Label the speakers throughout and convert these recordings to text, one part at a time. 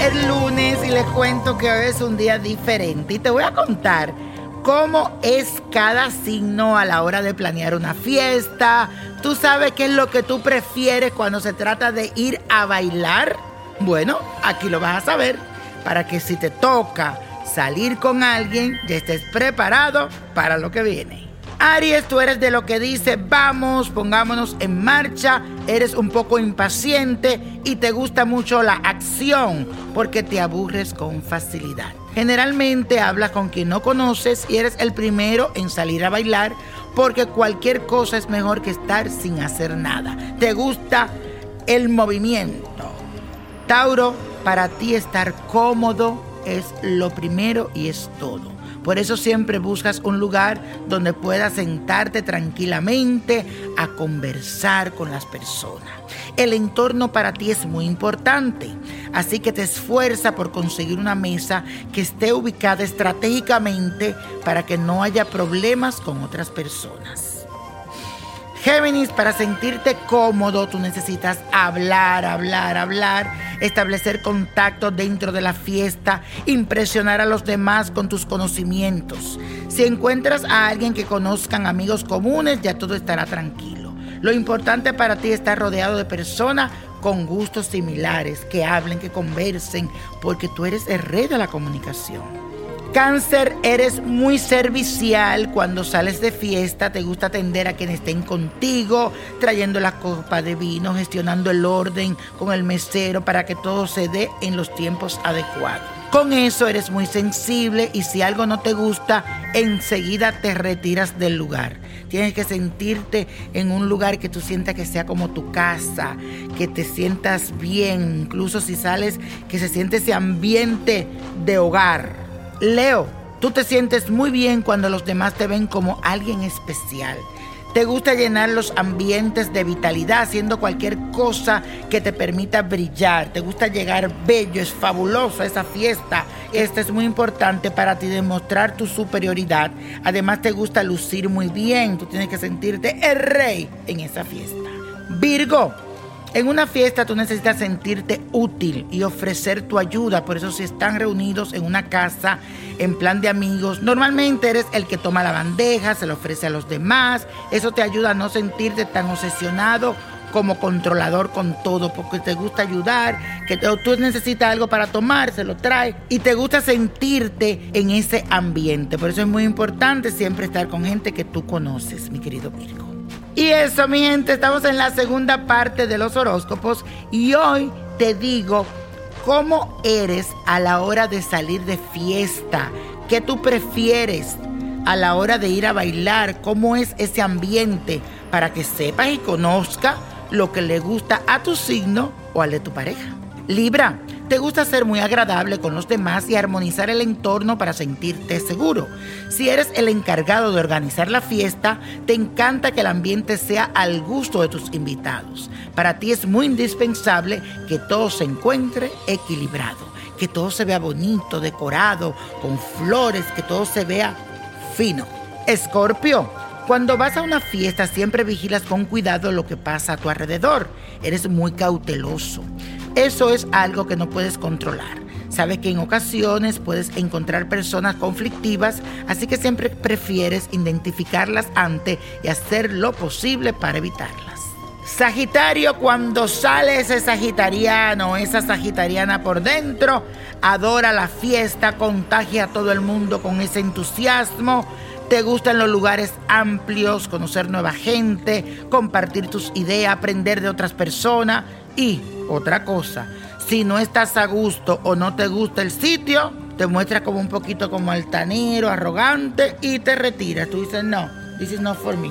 Speaker 1: el lunes y les cuento que hoy es un día diferente y te voy a contar cómo es cada signo a la hora de planear una fiesta. ¿Tú sabes qué es lo que tú prefieres cuando se trata de ir a bailar? Bueno, aquí lo vas a saber para que si te toca salir con alguien ya estés preparado para lo que viene. Aries, tú eres de lo que dice, vamos, pongámonos en marcha, eres un poco impaciente y te gusta mucho la acción porque te aburres con facilidad. Generalmente hablas con quien no conoces y eres el primero en salir a bailar porque cualquier cosa es mejor que estar sin hacer nada. Te gusta el movimiento. Tauro, para ti estar cómodo es lo primero y es todo. Por eso siempre buscas un lugar donde puedas sentarte tranquilamente a conversar con las personas. El entorno para ti es muy importante, así que te esfuerza por conseguir una mesa que esté ubicada estratégicamente para que no haya problemas con otras personas. Géminis, para sentirte cómodo, tú necesitas hablar, hablar, hablar, establecer contacto dentro de la fiesta, impresionar a los demás con tus conocimientos. Si encuentras a alguien que conozcan amigos comunes, ya todo estará tranquilo. Lo importante para ti es estar rodeado de personas con gustos similares, que hablen, que conversen, porque tú eres el rey de la comunicación. Cáncer, eres muy servicial cuando sales de fiesta, te gusta atender a quienes estén contigo, trayendo la copa de vino, gestionando el orden con el mesero para que todo se dé en los tiempos adecuados. Con eso eres muy sensible y si algo no te gusta, enseguida te retiras del lugar. Tienes que sentirte en un lugar que tú sientas que sea como tu casa, que te sientas bien, incluso si sales, que se siente ese ambiente de hogar. Leo, tú te sientes muy bien cuando los demás te ven como alguien especial. Te gusta llenar los ambientes de vitalidad haciendo cualquier cosa que te permita brillar. Te gusta llegar bello, es fabuloso esa fiesta. Esta es muy importante para ti demostrar tu superioridad. Además te gusta lucir muy bien. Tú tienes que sentirte el rey en esa fiesta. Virgo, en una fiesta tú necesitas sentirte útil y ofrecer tu ayuda. Por eso si están reunidos en una casa en plan de amigos, normalmente eres el que toma la bandeja, se la ofrece a los demás. Eso te ayuda a no sentirte tan obsesionado como controlador con todo, porque te gusta ayudar, que tú necesitas algo para tomar, se lo trae y te gusta sentirte en ese ambiente. Por eso es muy importante siempre estar con gente que tú conoces, mi querido Virgo. Y eso, mi gente, estamos en la segunda parte de los horóscopos y hoy te digo cómo eres a la hora de salir de fiesta, qué tú prefieres a la hora de ir a bailar, cómo es ese ambiente para que sepas y conozca lo que le gusta a tu signo o al de tu pareja. Libra, te gusta ser muy agradable con los demás y armonizar el entorno para sentirte seguro. Si eres el encargado de organizar la fiesta, te encanta que el ambiente sea al gusto de tus invitados. Para ti es muy indispensable que todo se encuentre equilibrado, que todo se vea bonito, decorado, con flores, que todo se vea fino. Escorpio, cuando vas a una fiesta siempre vigilas con cuidado lo que pasa a tu alrededor. Eres muy cauteloso. Eso es algo que no puedes controlar. Sabes que en ocasiones puedes encontrar personas conflictivas, así que siempre prefieres identificarlas antes y hacer lo posible para evitarlas. Sagitario, cuando sale ese sagitariano, esa sagitariana por dentro, adora la fiesta, contagia a todo el mundo con ese entusiasmo. Te gustan los lugares amplios, conocer nueva gente, compartir tus ideas, aprender de otras personas y otra cosa, si no estás a gusto o no te gusta el sitio, te muestras como un poquito como altanero, arrogante y te retiras. Tú dices, no, this is not for me.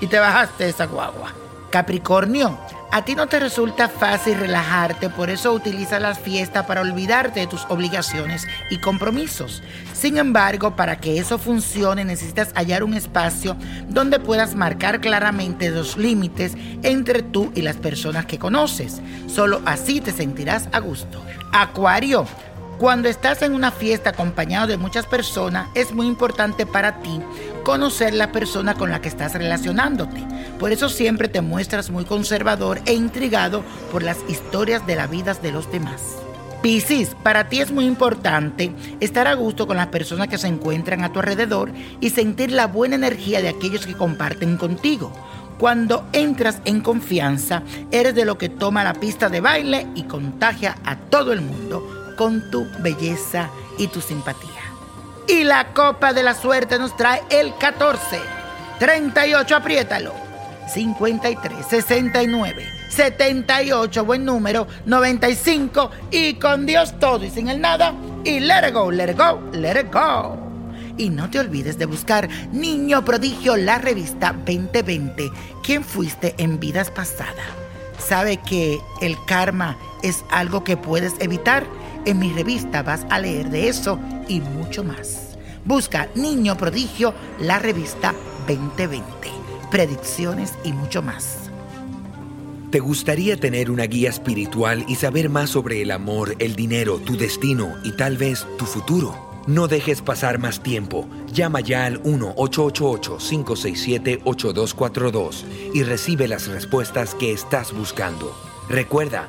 Speaker 1: Y te bajaste esa guagua. Capricornio, a ti no te resulta fácil relajarte, por eso utiliza las fiestas para olvidarte de tus obligaciones y compromisos. Sin embargo, para que eso funcione necesitas hallar un espacio donde puedas marcar claramente los límites entre tú y las personas que conoces. Solo así te sentirás a gusto. Acuario, cuando estás en una fiesta acompañado de muchas personas, es muy importante para ti conocer la persona con la que estás relacionándote. Por eso siempre te muestras muy conservador e intrigado por las historias de la vida de los demás. Piscis, para ti es muy importante estar a gusto con las personas que se encuentran a tu alrededor y sentir la buena energía de aquellos que comparten contigo. Cuando entras en confianza, eres de lo que toma la pista de baile y contagia a todo el mundo con tu belleza y tu simpatía. Y la copa de la suerte nos trae el 14, 38, apriétalo, 53, 69. 78, buen número, 95 y con Dios todo y sin el nada y let it go, let it go, let it go. Y no te olvides de buscar Niño Prodigio, la revista 2020. ¿Quién fuiste en vidas pasadas? ¿Sabe que el karma es algo que puedes evitar? En mi revista vas a leer de eso y mucho más. Busca Niño Prodigio, la revista 2020. Predicciones y mucho más.
Speaker 2: ¿Te gustaría tener una guía espiritual y saber más sobre el amor, el dinero, tu destino y tal vez tu futuro? No dejes pasar más tiempo. Llama ya al 1-888-567-8242 y recibe las respuestas que estás buscando. Recuerda,